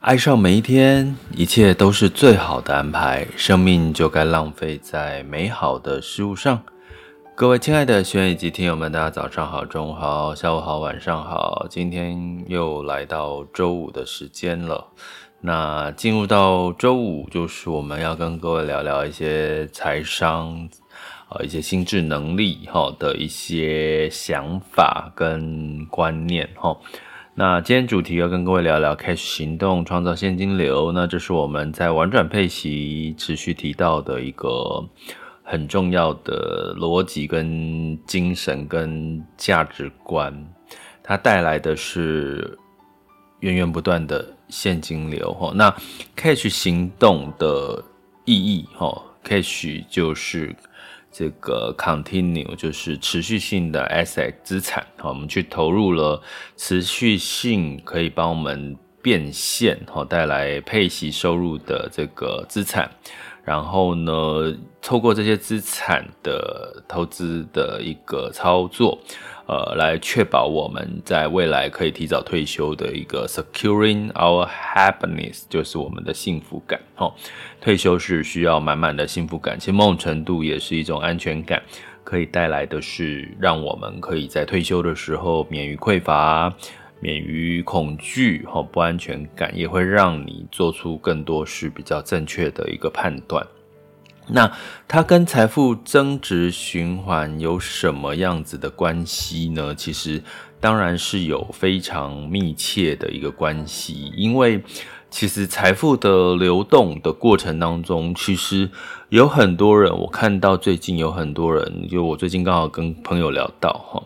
爱上每一天，一切都是最好的安排。生命就该浪费在美好的事物上。各位亲爱的学员以及听友们，大家早上好、中午好、下午好、晚上好。今天又来到周五的时间了。那进入到周五，就是我们要跟各位聊聊一些财商，呃，一些心智能力哈的一些想法跟观念哈。那今天主题要跟各位聊聊 Cash 行动创造现金流。那这是我们在玩转配息持续提到的一个很重要的逻辑、跟精神、跟价值观。它带来的是源源不断的现金流。哈，那 Cash 行动的意义，哈，Cash 就是。这个 continue 就是持续性的 asset 资产，好，我们去投入了持续性可以帮我们变现，好，带来配息收入的这个资产。然后呢，透过这些资产的投资的一个操作，呃，来确保我们在未来可以提早退休的一个 securing our happiness，就是我们的幸福感。哦，退休是需要满满的幸福感，其实某种程度也是一种安全感，可以带来的是让我们可以在退休的时候免于匮乏。免于恐惧和不安全感，也会让你做出更多是比较正确的一个判断。那它跟财富增值循环有什么样子的关系呢？其实当然是有非常密切的一个关系，因为其实财富的流动的过程当中，其实有很多人，我看到最近有很多人，就我最近刚好跟朋友聊到哈。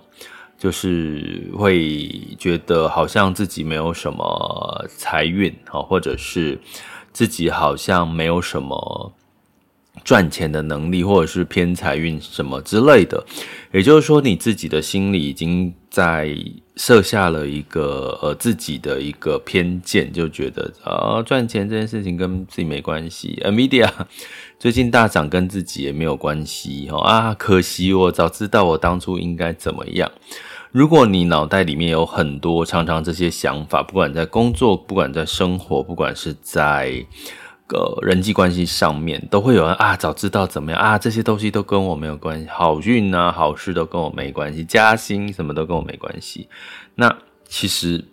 就是会觉得好像自己没有什么财运啊，或者是自己好像没有什么赚钱的能力，或者是偏财运什么之类的。也就是说，你自己的心里已经在设下了一个呃自己的一个偏见，就觉得啊赚钱这件事情跟自己没关系。，Media 最近大涨跟自己也没有关系哈啊，可惜我早知道我当初应该怎么样。如果你脑袋里面有很多常常这些想法，不管在工作，不管在生活，不管是在呃人际关系上面，都会有人啊，早知道怎么样啊，这些东西都跟我没有关系，好运啊，好事都跟我没关系，加薪什么都跟我没关系。那其实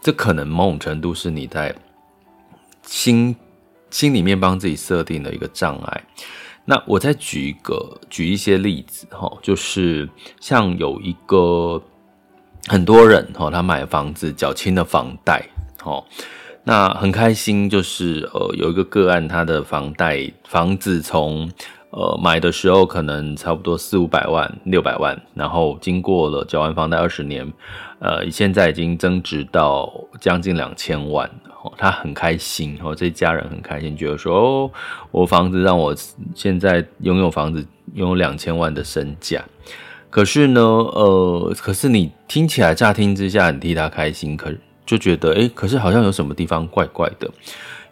这可能某种程度是你在心心里面帮自己设定的一个障碍。那我再举一个，举一些例子哈，就是像有一个。很多人哈，他买房子缴清了房贷，哦，那很开心，就是呃有一个个案，他的房贷房子从呃买的时候可能差不多四五百万、六百万，然后经过了缴完房贷二十年，呃，现在已经增值到将近两千万，哦，他很开心，哦，这家人很开心，觉得说哦，我房子让我现在拥有房子拥有两千万的身价。可是呢，呃，可是你听起来乍听之下你替他开心，可是就觉得，诶，可是好像有什么地方怪怪的，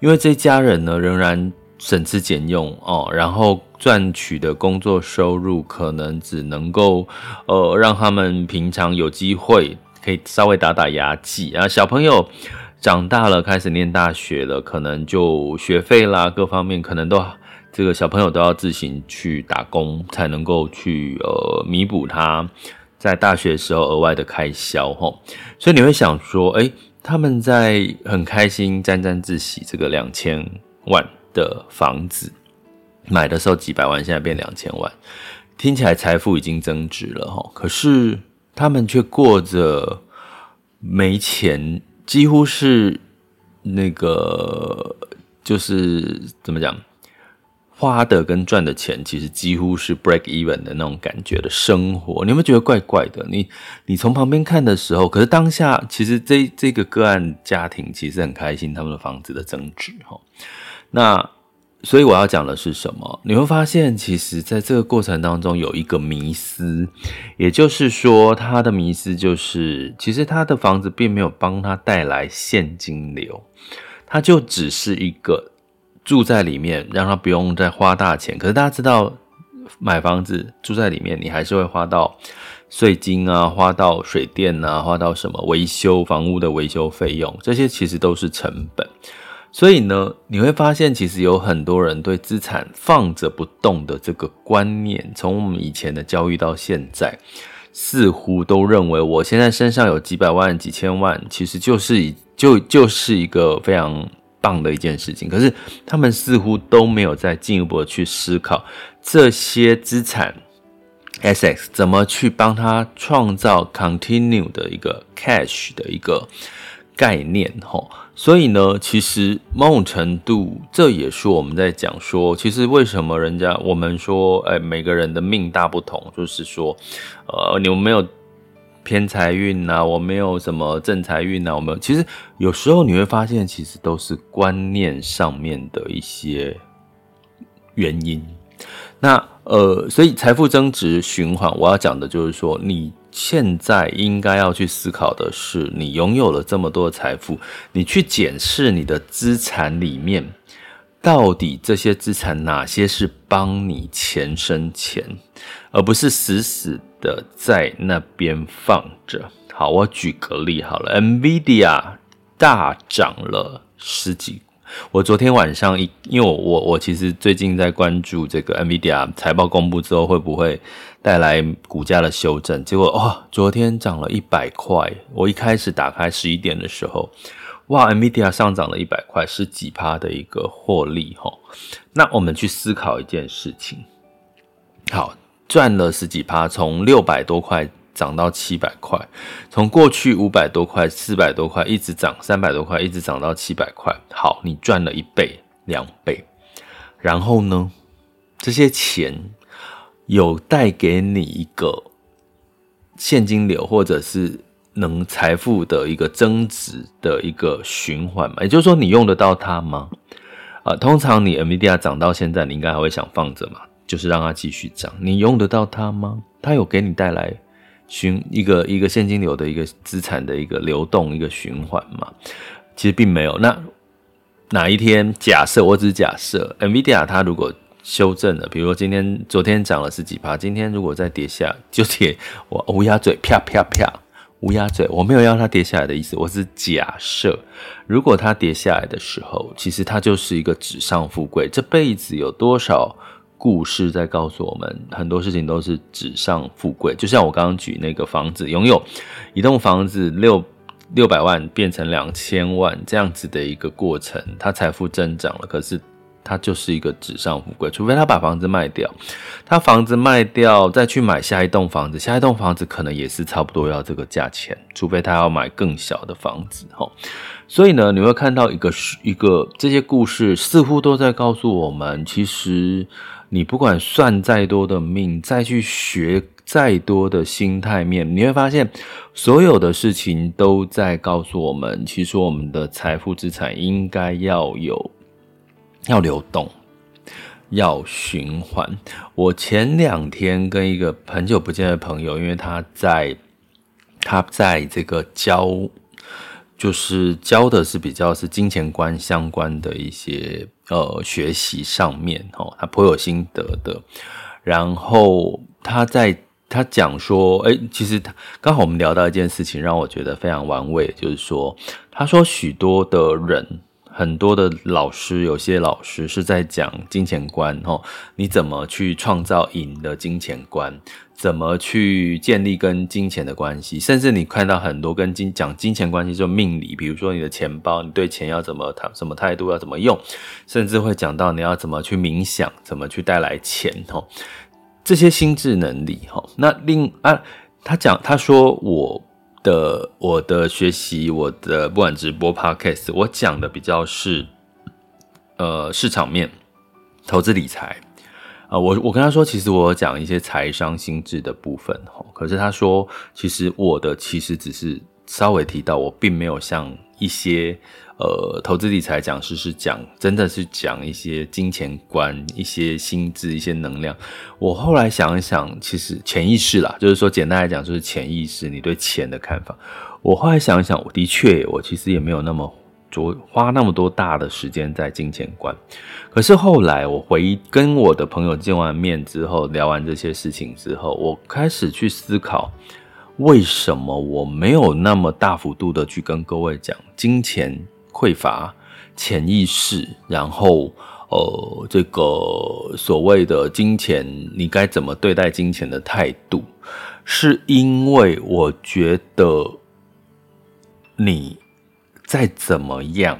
因为这家人呢仍然省吃俭用哦，然后赚取的工作收入可能只能够，呃，让他们平常有机会可以稍微打打牙祭啊，小朋友长大了开始念大学了，可能就学费啦各方面可能都。这个小朋友都要自行去打工，才能够去呃弥补他在大学时候额外的开销吼。所以你会想说，诶，他们在很开心沾沾自喜，这个两千万的房子买的时候几百万，现在变两千万，听起来财富已经增值了哈。可是他们却过着没钱，几乎是那个就是怎么讲？花的跟赚的钱其实几乎是 break even 的那种感觉的生活，你有没有觉得怪怪的？你你从旁边看的时候，可是当下其实这这个个案家庭其实很开心，他们的房子的增值哈。那所以我要讲的是什么？你会发现，其实在这个过程当中有一个迷思，也就是说，他的迷思就是，其实他的房子并没有帮他带来现金流，他就只是一个。住在里面，让他不用再花大钱。可是大家知道，买房子住在里面，你还是会花到税金啊，花到水电啊，花到什么维修房屋的维修费用，这些其实都是成本。所以呢，你会发现，其实有很多人对资产放着不动的这个观念，从我们以前的教育到现在，似乎都认为我现在身上有几百万、几千万，其实就是就就是一个非常。棒的一件事情，可是他们似乎都没有再进一步的去思考这些资产 assets 怎么去帮他创造 continue 的一个 cash 的一个概念吼。所以呢，其实某种程度，这也是我们在讲说，其实为什么人家我们说，哎，每个人的命大不同，就是说，呃，你们没有。偏财运呐，我没有什么正财运呐，我没有。其实有时候你会发现，其实都是观念上面的一些原因。那呃，所以财富增值循环，我要讲的就是说，你现在应该要去思考的是，你拥有了这么多财富，你去检视你的资产里面，到底这些资产哪些是帮你钱生钱，而不是死死。的在那边放着。好，我举个例好了，NVIDIA 大涨了十几。我昨天晚上一，因为我我我其实最近在关注这个 NVIDIA 财报公布之后会不会带来股价的修正。结果、哦，昨天涨了一百块。我一开始打开十一点的时候，哇，NVIDIA 上涨了一百块，是几趴的一个获利齁。那我们去思考一件事情，好。赚了十几趴，从六百多块涨到七百块，从过去五百多块、四百多块一直涨三百多块，一直涨到七百块。好，你赚了一倍、两倍，然后呢？这些钱有带给你一个现金流，或者是能财富的一个增值的一个循环吗？也就是说，你用得到它吗？啊，通常你 NVIDIA 涨到现在，你应该还会想放着嘛？就是让它继续涨，你用得到它吗？它有给你带来循一个一个现金流的一个资产的一个流动一个循环吗？其实并没有。那哪一天假设，我只假设，NVIDIA 它如果修正了，比如说今天昨天涨了十几趴，今天如果再跌下，就跌我乌鸦嘴啪啪啪乌鸦嘴，我没有要它跌下来的意思，我是假设，如果它跌下来的时候，其实它就是一个纸上富贵，这辈子有多少？故事在告诉我们，很多事情都是纸上富贵。就像我刚刚举那个房子，拥有一栋房子六六百万变成两千万这样子的一个过程，他财富增长了，可是他就是一个纸上富贵。除非他把房子卖掉，他房子卖掉再去买下一栋房子，下一栋房子可能也是差不多要这个价钱。除非他要买更小的房子，所以呢，你会看到一个一个这些故事似乎都在告诉我们，其实。你不管算再多的命，再去学再多的心态面，你会发现所有的事情都在告诉我们，其实我们的财富资产应该要有要流动，要循环。我前两天跟一个很久不见的朋友，因为他在他在这个教。就是教的是比较是金钱观相关的一些呃学习上面哦，他颇有心得的。然后他在他讲说，哎，其实他刚好我们聊到一件事情，让我觉得非常玩味，就是说，他说许多的人很多的老师，有些老师是在讲金钱观，吼，你怎么去创造赢的金钱观，怎么去建立跟金钱的关系，甚至你看到很多跟金讲金钱关系，就命理，比如说你的钱包，你对钱要怎么谈，什么态度要怎么用，甚至会讲到你要怎么去冥想，怎么去带来钱，吼，这些心智能力，吼，那另啊，他讲他说我。的我的学习，我的不管直播 podcast，我讲的比较是，呃，市场面、投资理财啊。我我跟他说，其实我讲一些财商心智的部分，可是他说，其实我的其实只是稍微提到，我并没有像一些。呃，投资理财讲师是讲，真的是讲一些金钱观、一些心智、一些能量。我后来想一想，其实潜意识啦，就是说简单来讲，就是潜意识，你对钱的看法。我后来想一想，我的确，我其实也没有那么着花那么多大的时间在金钱观。可是后来我回跟我的朋友见完面之后，聊完这些事情之后，我开始去思考，为什么我没有那么大幅度的去跟各位讲金钱。匮乏、潜意识，然后呃，这个所谓的金钱，你该怎么对待金钱的态度，是因为我觉得你再怎么样，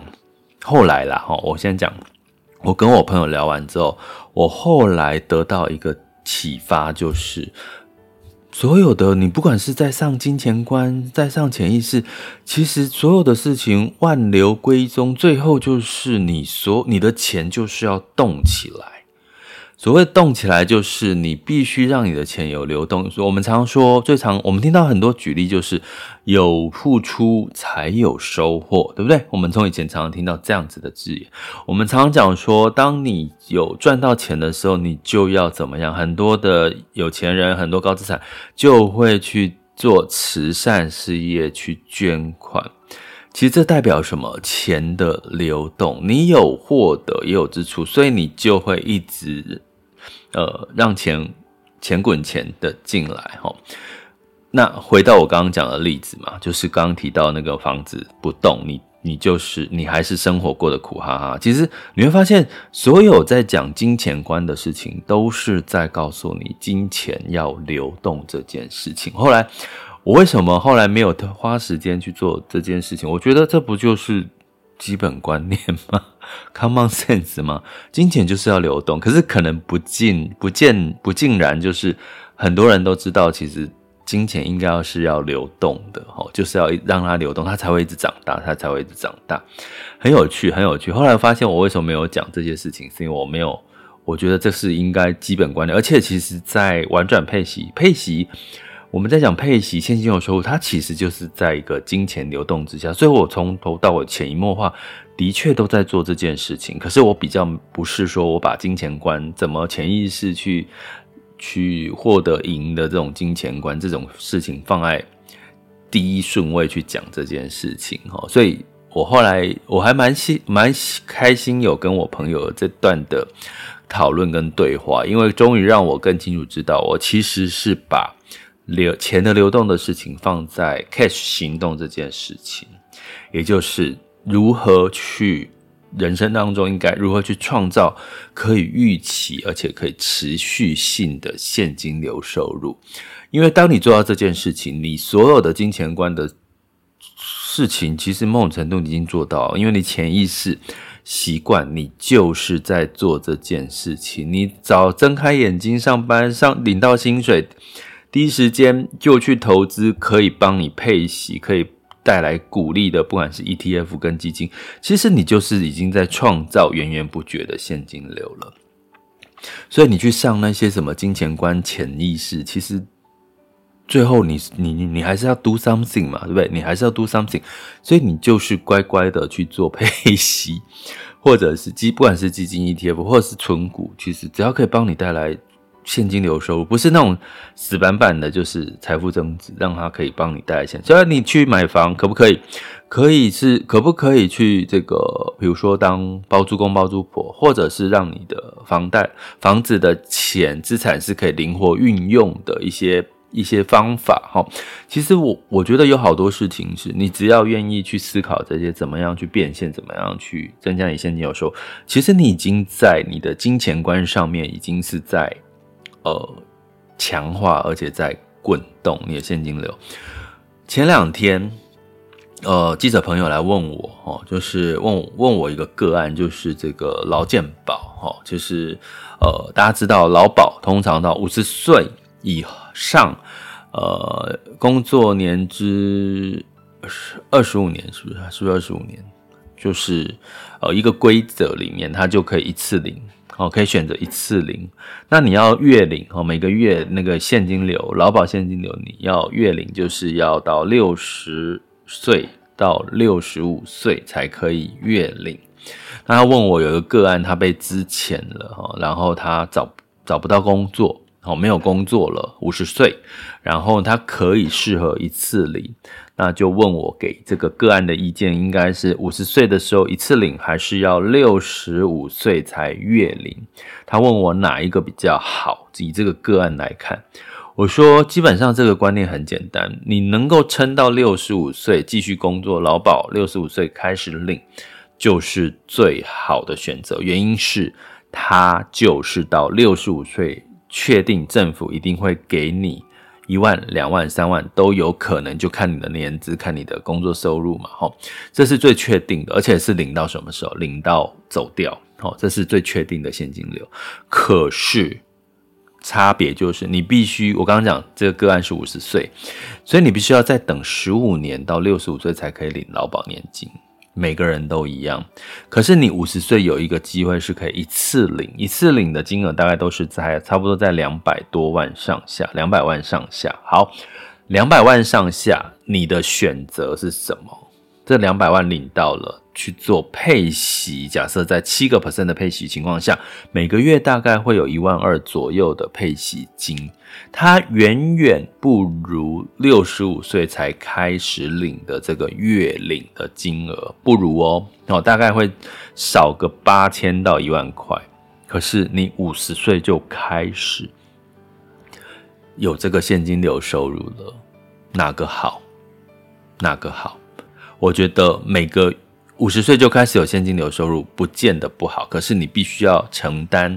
后来啦哈，我先讲，我跟我朋友聊完之后，我后来得到一个启发，就是。所有的你，不管是在上金钱观，在上潜意识，其实所有的事情万流归宗，最后就是你所你的钱就是要动起来。所谓动起来，就是你必须让你的钱有流动。所以我们常说，最常我们听到很多举例，就是有付出才有收获，对不对？我们从以前常常听到这样子的字眼。我们常常讲说，当你有赚到钱的时候，你就要怎么样？很多的有钱人，很多高资产就会去做慈善事业，去捐款。其实这代表什么？钱的流动，你有获得也有支出，所以你就会一直。呃，让钱钱滚钱的进来哈。那回到我刚刚讲的例子嘛，就是刚刚提到那个房子不动，你你就是你还是生活过得苦哈哈。其实你会发现，所有在讲金钱观的事情，都是在告诉你金钱要流动这件事情。后来我为什么后来没有花时间去做这件事情？我觉得这不就是。基本观念吗？Common sense 吗？金钱就是要流动，可是可能不尽不见不尽然，就是很多人都知道，其实金钱应该要是要流动的，吼，就是要让它流动，它才会一直长大，它才会一直长大。很有趣，很有趣。后来发现我为什么没有讲这些事情，是因为我没有，我觉得这是应该基本观念，而且其实在玩转配息配息。我们在讲配息、现金流收入，它其实就是在一个金钱流动之下，所以我从头到尾潜移默化，的确都在做这件事情。可是我比较不是说我把金钱观怎么潜意识去去获得赢的这种金钱观这种事情放在第一顺位去讲这件事情哈。所以我后来我还蛮喜蛮开心有跟我朋友这段的讨论跟对话，因为终于让我更清楚知道，我其实是把。流钱的流动的事情放在 cash 行动这件事情，也就是如何去人生当中应该如何去创造可以预期而且可以持续性的现金流收入。因为当你做到这件事情，你所有的金钱观的事情，其实某种程度已经做到，因为你潜意识习惯，你就是在做这件事情。你早睁开眼睛上班上领到薪水。第一时间就去投资，可以帮你配息，可以带来鼓励的，不管是 ETF 跟基金，其实你就是已经在创造源源不绝的现金流了。所以你去上那些什么金钱观、潜意识，其实最后你你你还是要 do something 嘛，对不对？你还是要 do something，所以你就是乖乖的去做配息，或者是基，不管是基金、ETF 或者是存股，其实只要可以帮你带来。现金流收入不是那种死板板的，就是财富增值，让它可以帮你带来钱。虽然你去买房可不可以？可以是可不可以去这个？比如说当包租公包租婆，或者是让你的房贷房子的钱资产是可以灵活运用的一些一些方法哈。其实我我觉得有好多事情是你只要愿意去思考这些，怎么样去变现，怎么样去增加你现金流收入，其实你已经在你的金钱观上面已经是在呃强化，而且在滚动你的现金流。前两天。呃，记者朋友来问我，哦，就是问问我一个个案，就是这个劳健保，哈，就是呃，大家知道劳保通常到五十岁以上，呃，工作年资二十五年，是不是？是不是二十五年？就是呃，一个规则里面，它就可以一次领，哦，可以选择一次领。那你要月领，哦，每个月那个现金流，劳保现金流，你要月领，就是要到六十。岁到六十五岁才可以月领。那他问我有一个个案，他被支遣了哈，然后他找找不到工作，哦，没有工作了，五十岁，然后他可以适合一次领，那就问我给这个个案的意见，应该是五十岁的时候一次领，还是要六十五岁才月领？他问我哪一个比较好？以这个个案来看。我说，基本上这个观念很简单，你能够撑到六十五岁继续工作，劳保六十五岁开始领，就是最好的选择。原因是，他就是到六十五岁，确定政府一定会给你一万、两万、三万都有可能，就看你的年资，看你的工作收入嘛，吼，这是最确定的，而且是领到什么时候？领到走掉，吼，这是最确定的现金流。可是。差别就是，你必须我刚刚讲这个个案是五十岁，所以你必须要再等十五年到六十五岁才可以领劳保年金，每个人都一样。可是你五十岁有一个机会是可以一次领，一次领的金额大概都是在差不多在两百多万上下，两百万上下。好，两百万上下，你的选择是什么？这两百万领到了。去做配息，假设在七个 percent 的配息情况下，每个月大概会有一万二左右的配息金，它远远不如六十五岁才开始领的这个月领的金额，不如哦，哦，大概会少个八千到一万块。可是你五十岁就开始有这个现金流收入了，哪个好？哪个好？我觉得每个。五十岁就开始有现金流收入，不见得不好，可是你必须要承担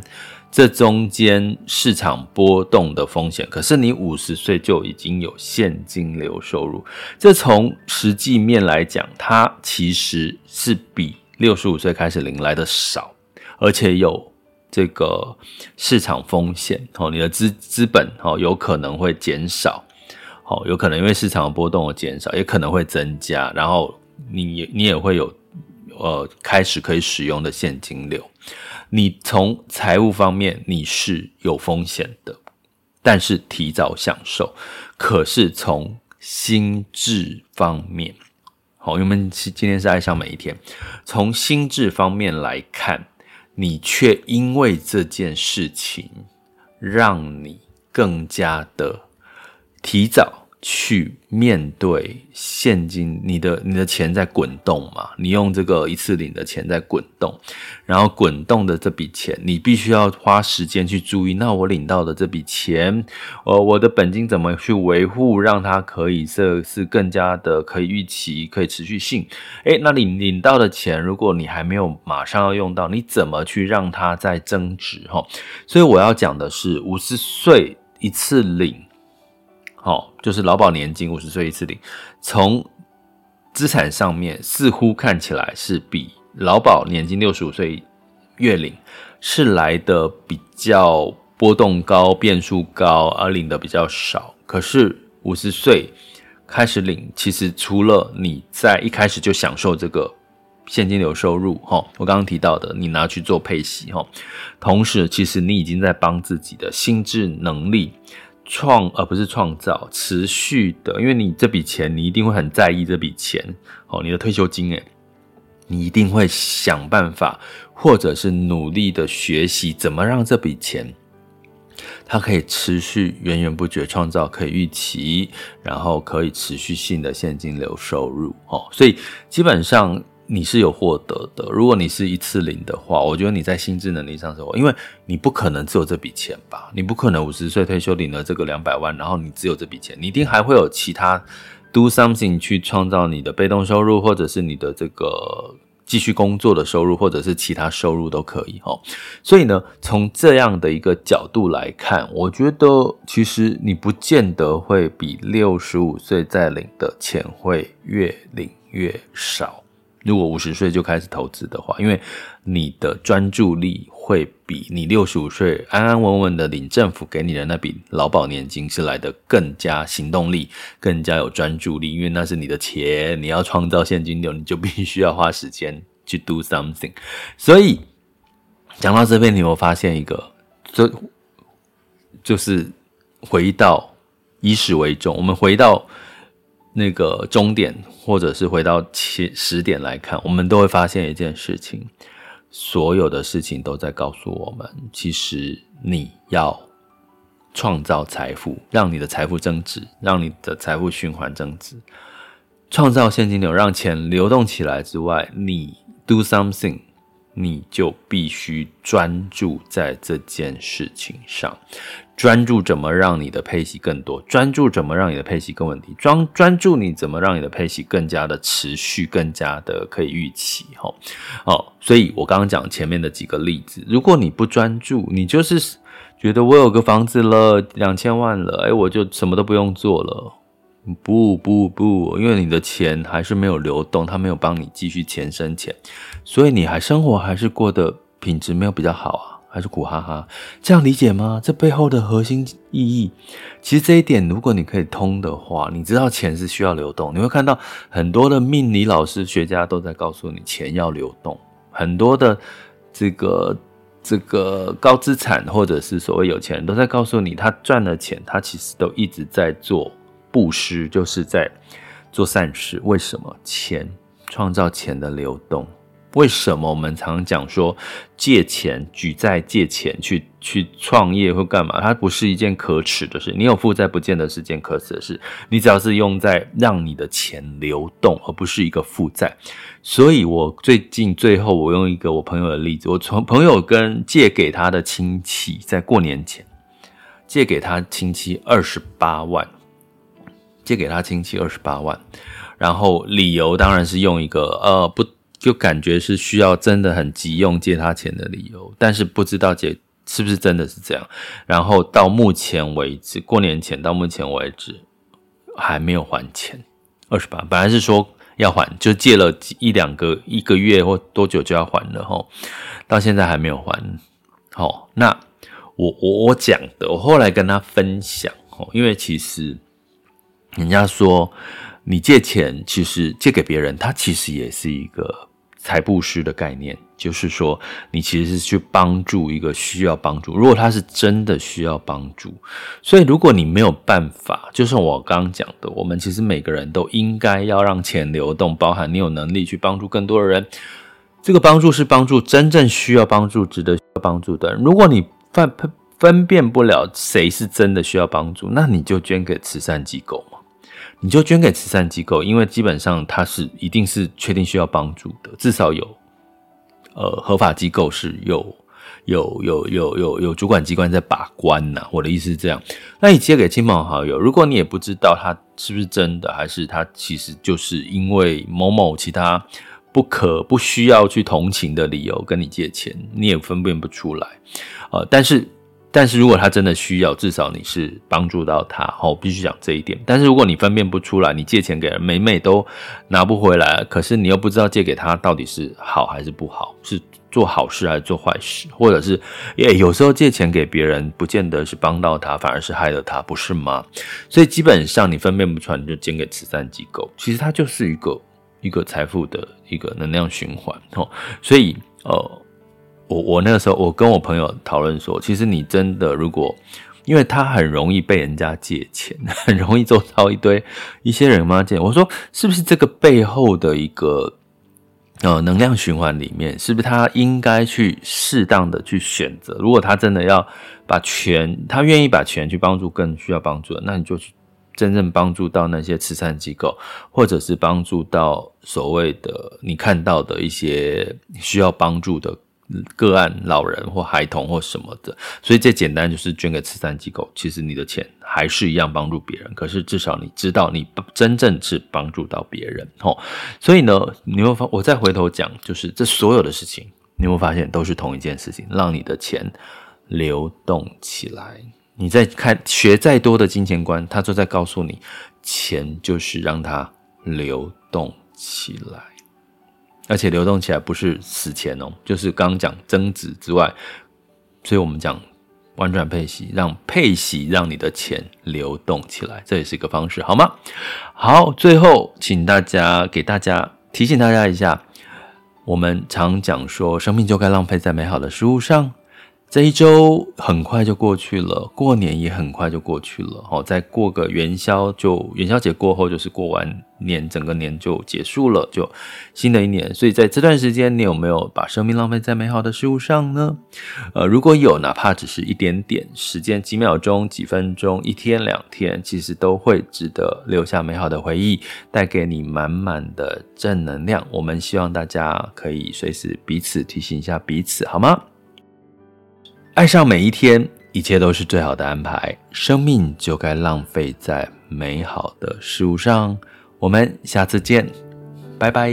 这中间市场波动的风险。可是你五十岁就已经有现金流收入，这从实际面来讲，它其实是比六十五岁开始领来的少，而且有这个市场风险哦，你的资资本哦有可能会减少，哦，有可能因为市场波动而减少，也可能会增加，然后你也你也会有。呃，开始可以使用的现金流，你从财务方面你是有风险的，但是提早享受。可是从心智方面，好，因为我们今天是爱上每一天，从心智方面来看，你却因为这件事情，让你更加的提早。去面对现金，你的你的钱在滚动嘛？你用这个一次领的钱在滚动，然后滚动的这笔钱，你必须要花时间去注意。那我领到的这笔钱，呃，我的本金怎么去维护，让它可以是是更加的可以预期、可以持续性？诶，那你领到的钱，如果你还没有马上要用到，你怎么去让它再增值？哈，所以我要讲的是五十岁一次领。好，就是劳保年金五十岁一次领，从资产上面似乎看起来是比劳保年金六十五岁月领是来的比较波动高、变数高，而领的比较少。可是五十岁开始领，其实除了你在一开始就享受这个现金流收入，哈，我刚刚提到的，你拿去做配息，哈，同时其实你已经在帮自己的心智能力。创而不是创造，持续的，因为你这笔钱，你一定会很在意这笔钱哦，你的退休金诶，你一定会想办法，或者是努力的学习怎么让这笔钱，它可以持续源源不绝创造可以预期，然后可以持续性的现金流收入哦，所以基本上你是有获得的。如果你是一次零的话，我觉得你在心智能力上是，因为你不可能只有这笔钱吧？你不可能五十岁退休领了这个两百万，然后你只有这笔钱，你一定还会有其他 do something 去创造你的被动收入，或者是你的这个继续工作的收入，或者是其他收入都可以哦。所以呢，从这样的一个角度来看，我觉得其实你不见得会比六十五岁再领的钱会越领越少。如果五十岁就开始投资的话，因为你的专注力会比你六十五岁安安稳稳的领政府给你的那笔劳保年金是来得更加行动力，更加有专注力，因为那是你的钱，你要创造现金流，你就必须要花时间去 do something。所以讲到这边，你有没有发现一个，就就是回到以始为终，我们回到。那个终点，或者是回到起始点来看，我们都会发现一件事情：所有的事情都在告诉我们，其实你要创造财富，让你的财富增值，让你的财富循环增值，创造现金流，让钱流动起来之外，你 do something。你就必须专注在这件事情上，专注怎么让你的配息更多，专注怎么让你的配息更稳定，专专注你怎么让你的配息更加的持续，更加的可以预期。哈，哦，所以我刚刚讲前面的几个例子，如果你不专注，你就是觉得我有个房子了，两千万了，哎，我就什么都不用做了。不不不，因为你的钱还是没有流动，他没有帮你继续钱生钱，所以你还生活还是过得品质没有比较好啊，还是苦哈哈，这样理解吗？这背后的核心意义，其实这一点如果你可以通的话，你知道钱是需要流动，你会看到很多的命理老师学家都在告诉你钱要流动，很多的这个这个高资产或者是所谓有钱人都在告诉你，他赚了钱，他其实都一直在做。布施就是在做善事，为什么？钱创造钱的流动。为什么我们常讲说借钱举债借钱去去创业或干嘛？它不是一件可耻的事。你有负债不见得是件可耻的事。你只要是用在让你的钱流动，而不是一个负债。所以我最近最后我用一个我朋友的例子，我从朋友跟借给他的亲戚在过年前借给他亲戚二十八万。借给他亲戚二十八万，然后理由当然是用一个呃不就感觉是需要真的很急用借他钱的理由，但是不知道借是不是真的是这样。然后到目前为止，过年前到目前为止还没有还钱二十八，本来是说要还，就借了一两个一个月或多久就要还了吼，到现在还没有还。好，那我我我讲的，我后来跟他分享吼，因为其实。人家说，你借钱其实借给别人，他其实也是一个财布施的概念，就是说你其实是去帮助一个需要帮助。如果他是真的需要帮助，所以如果你没有办法，就像我刚刚讲的，我们其实每个人都应该要让钱流动，包含你有能力去帮助更多的人。这个帮助是帮助真正需要帮助、值得需要帮助的人。如果你分分辨不了谁是真的需要帮助，那你就捐给慈善机构嘛。你就捐给慈善机构，因为基本上它是一定是确定需要帮助的，至少有呃合法机构是有有有有有有主管机关在把关呐。我的意思是这样。那你借给亲朋好友，如果你也不知道他是不是真的，还是他其实就是因为某某其他不可不需要去同情的理由跟你借钱，你也分辨不出来。呃，但是。但是如果他真的需要，至少你是帮助到他，好，必须讲这一点。但是如果你分辨不出来，你借钱给人，每每都拿不回来，可是你又不知道借给他到底是好还是不好，是做好事还是做坏事，或者是，耶，有时候借钱给别人，不见得是帮到他，反而是害了他，不是吗？所以基本上你分辨不出来，你就捐给慈善机构，其实它就是一个一个财富的一个能量循环，哦，所以呃。我我那个时候，我跟我朋友讨论说，其实你真的如果，因为他很容易被人家借钱，很容易周遭一堆一些人嘛借。我说，是不是这个背后的一个呃能量循环里面，是不是他应该去适当的去选择？如果他真的要把钱，他愿意把钱去帮助更需要帮助的，那你就去真正帮助到那些慈善机构，或者是帮助到所谓的你看到的一些需要帮助的个案、老人或孩童或什么的。所以最简单就是捐给慈善机构，其实你的钱还是一样帮助别人，可是至少你知道你真正是帮助到别人。吼，所以呢，你会发，我再回头讲，就是这所有的事情，你会发现都是同一件事情，让你的钱流动起来。你在看学再多的金钱观，他都在告诉你，钱就是让它流动起来，而且流动起来不是死钱哦，就是刚刚讲增值之外，所以我们讲婉转配息，让配息让你的钱流动起来，这也是一个方式，好吗？好，最后请大家给大家提醒大家一下，我们常讲说，生命就该浪费在美好的事物上。这一周很快就过去了，过年也很快就过去了。好，再过个元宵，就元宵节过后就是过完年，整个年就结束了，就新的一年。所以在这段时间，你有没有把生命浪费在美好的事物上呢？呃，如果有，哪怕只是一点点时间，几秒钟、几分钟、一天、两天，其实都会值得留下美好的回忆，带给你满满的正能量。我们希望大家可以随时彼此提醒一下彼此，好吗？爱上每一天，一切都是最好的安排。生命就该浪费在美好的事物上。我们下次见，拜拜。